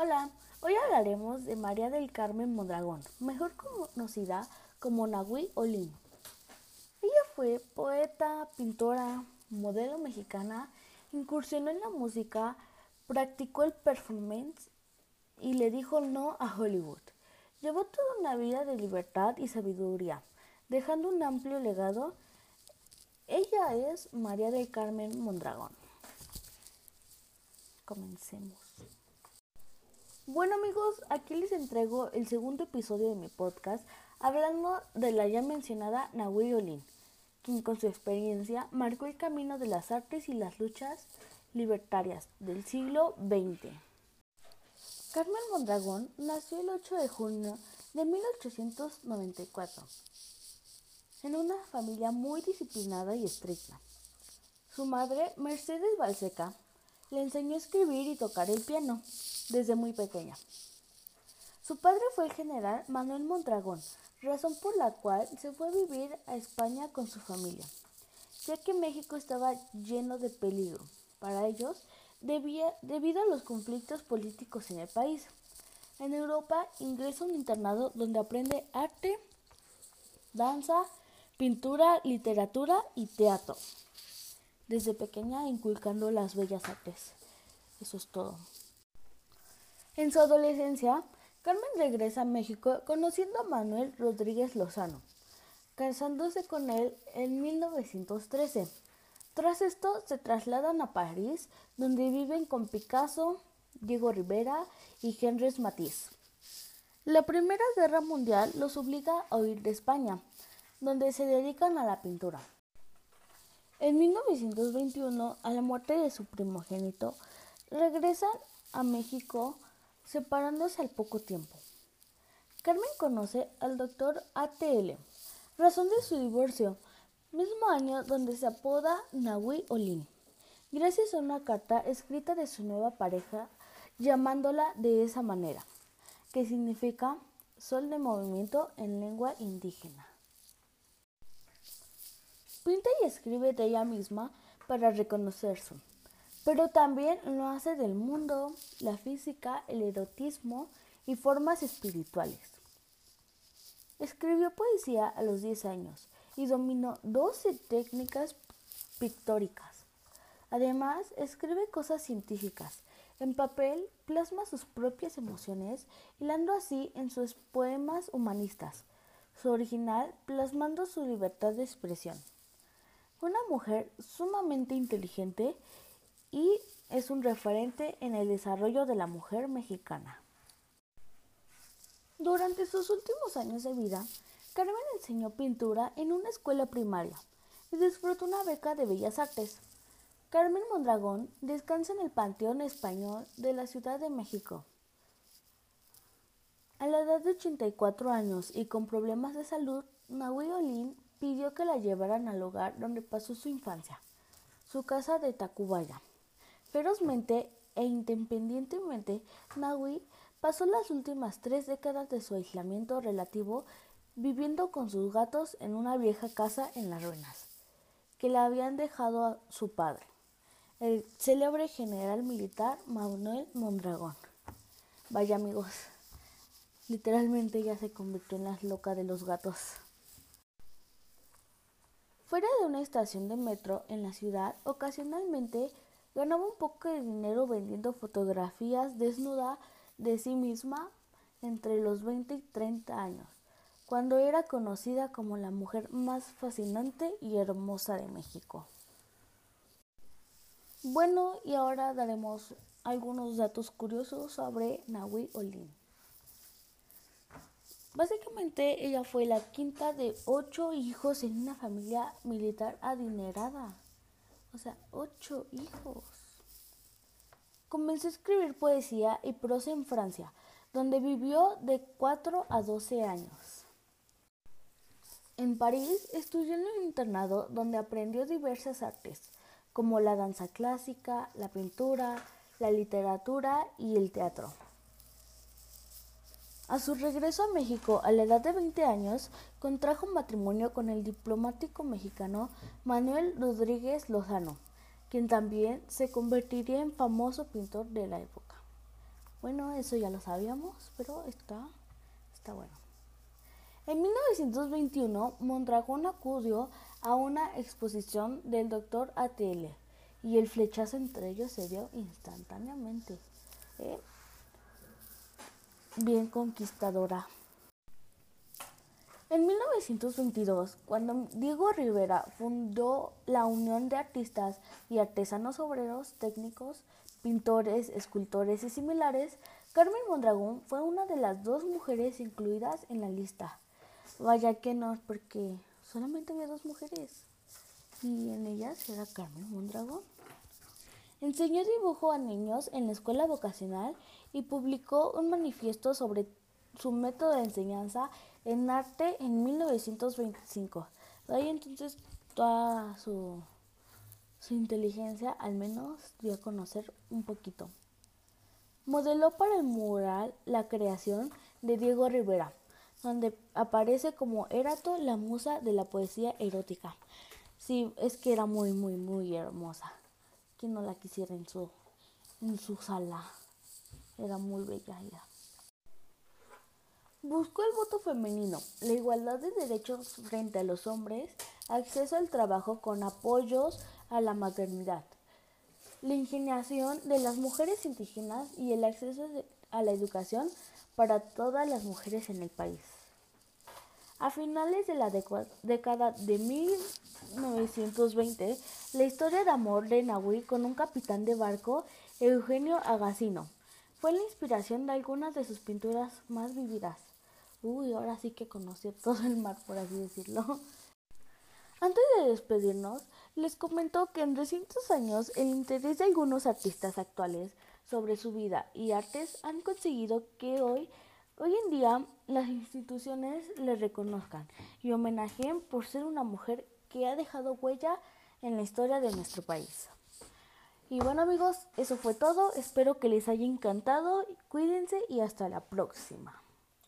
Hola, hoy hablaremos de María del Carmen Mondragón, mejor conocida como Nahui Olin. Ella fue poeta, pintora, modelo mexicana, incursionó en la música, practicó el performance y le dijo no a Hollywood. Llevó toda una vida de libertad y sabiduría, dejando un amplio legado. Ella es María del Carmen Mondragón. Comencemos. Bueno amigos, aquí les entrego el segundo episodio de mi podcast hablando de la ya mencionada Nahui Olin, quien con su experiencia marcó el camino de las artes y las luchas libertarias del siglo XX. Carmen Mondragón nació el 8 de junio de 1894 en una familia muy disciplinada y estricta. Su madre, Mercedes Balseca, le enseñó a escribir y tocar el piano desde muy pequeña. Su padre fue el general Manuel Mondragón, razón por la cual se fue a vivir a España con su familia, ya que México estaba lleno de peligro para ellos debido a los conflictos políticos en el país. En Europa ingresa a un internado donde aprende arte, danza, pintura, literatura y teatro. Desde pequeña inculcando las bellas artes. Eso es todo. En su adolescencia, Carmen regresa a México conociendo a Manuel Rodríguez Lozano, casándose con él en 1913. Tras esto se trasladan a París, donde viven con Picasso, Diego Rivera y Henry Matisse. La Primera Guerra Mundial los obliga a huir de España, donde se dedican a la pintura. En 1921, a la muerte de su primogénito, regresan a México separándose al poco tiempo. Carmen conoce al doctor ATL, razón de su divorcio, mismo año donde se apoda Nahui Olin, gracias a una carta escrita de su nueva pareja llamándola de esa manera, que significa sol de movimiento en lengua indígena. Pinta y escribe de ella misma para reconocerse pero también lo hace del mundo, la física, el erotismo y formas espirituales. Escribió poesía a los 10 años y dominó 12 técnicas pictóricas. Además, escribe cosas científicas. En papel plasma sus propias emociones, hilando así en sus poemas humanistas, su original plasmando su libertad de expresión. Una mujer sumamente inteligente y es un referente en el desarrollo de la mujer mexicana. Durante sus últimos años de vida, Carmen enseñó pintura en una escuela primaria y disfrutó una beca de Bellas Artes. Carmen Mondragón descansa en el Panteón Español de la Ciudad de México. A la edad de 84 años y con problemas de salud, Nahui Olin pidió que la llevaran al hogar donde pasó su infancia, su casa de Tacubaya. Ferozmente e independientemente, Nahui pasó las últimas tres décadas de su aislamiento relativo viviendo con sus gatos en una vieja casa en las ruinas, que le habían dejado a su padre, el célebre general militar Manuel Mondragón. Vaya amigos, literalmente ya se convirtió en la loca de los gatos. Fuera de una estación de metro en la ciudad, ocasionalmente Ganaba un poco de dinero vendiendo fotografías desnuda de sí misma entre los 20 y 30 años, cuando era conocida como la mujer más fascinante y hermosa de México. Bueno, y ahora daremos algunos datos curiosos sobre Nahui Olin. Básicamente ella fue la quinta de ocho hijos en una familia militar adinerada. O sea, ocho hijos. Comenzó a escribir poesía y prosa en Francia, donde vivió de 4 a 12 años. En París estudió en un internado donde aprendió diversas artes, como la danza clásica, la pintura, la literatura y el teatro. A su regreso a México a la edad de 20 años, contrajo matrimonio con el diplomático mexicano Manuel Rodríguez Lozano, quien también se convertiría en famoso pintor de la época. Bueno, eso ya lo sabíamos, pero está, está bueno. En 1921, Mondragón acudió a una exposición del Dr. ATL y el flechazo entre ellos se dio instantáneamente. ¿eh? Bien conquistadora. En 1922, cuando Diego Rivera fundó la Unión de Artistas y Artesanos Obreros Técnicos, Pintores, Escultores y similares, Carmen Mondragón fue una de las dos mujeres incluidas en la lista. Vaya que no, porque solamente había dos mujeres y en ellas era Carmen Mondragón. Enseñó dibujo a niños en la escuela vocacional y publicó un manifiesto sobre su método de enseñanza en arte en 1925. De ahí entonces toda su, su inteligencia al menos dio a conocer un poquito. Modeló para el mural la creación de Diego Rivera, donde aparece como Erato, la musa de la poesía erótica. Sí, es que era muy, muy, muy hermosa. Quien no la quisiera en su, en su sala. Era muy bella ella. Buscó el voto femenino, la igualdad de derechos frente a los hombres, acceso al trabajo con apoyos a la maternidad, la ingeniación de las mujeres indígenas y el acceso a la educación para todas las mujeres en el país. A finales de la década de 1920, la historia de amor de Nahui con un capitán de barco, Eugenio Agasino, fue la inspiración de algunas de sus pinturas más vividas. Uy, ahora sí que conocí todo el mar, por así decirlo. Antes de despedirnos, les comento que en recientes años el interés de algunos artistas actuales sobre su vida y artes han conseguido que hoy, hoy en día las instituciones les reconozcan y homenajeen por ser una mujer que ha dejado huella en la historia de nuestro país. Y bueno amigos, eso fue todo. Espero que les haya encantado. Cuídense y hasta la próxima.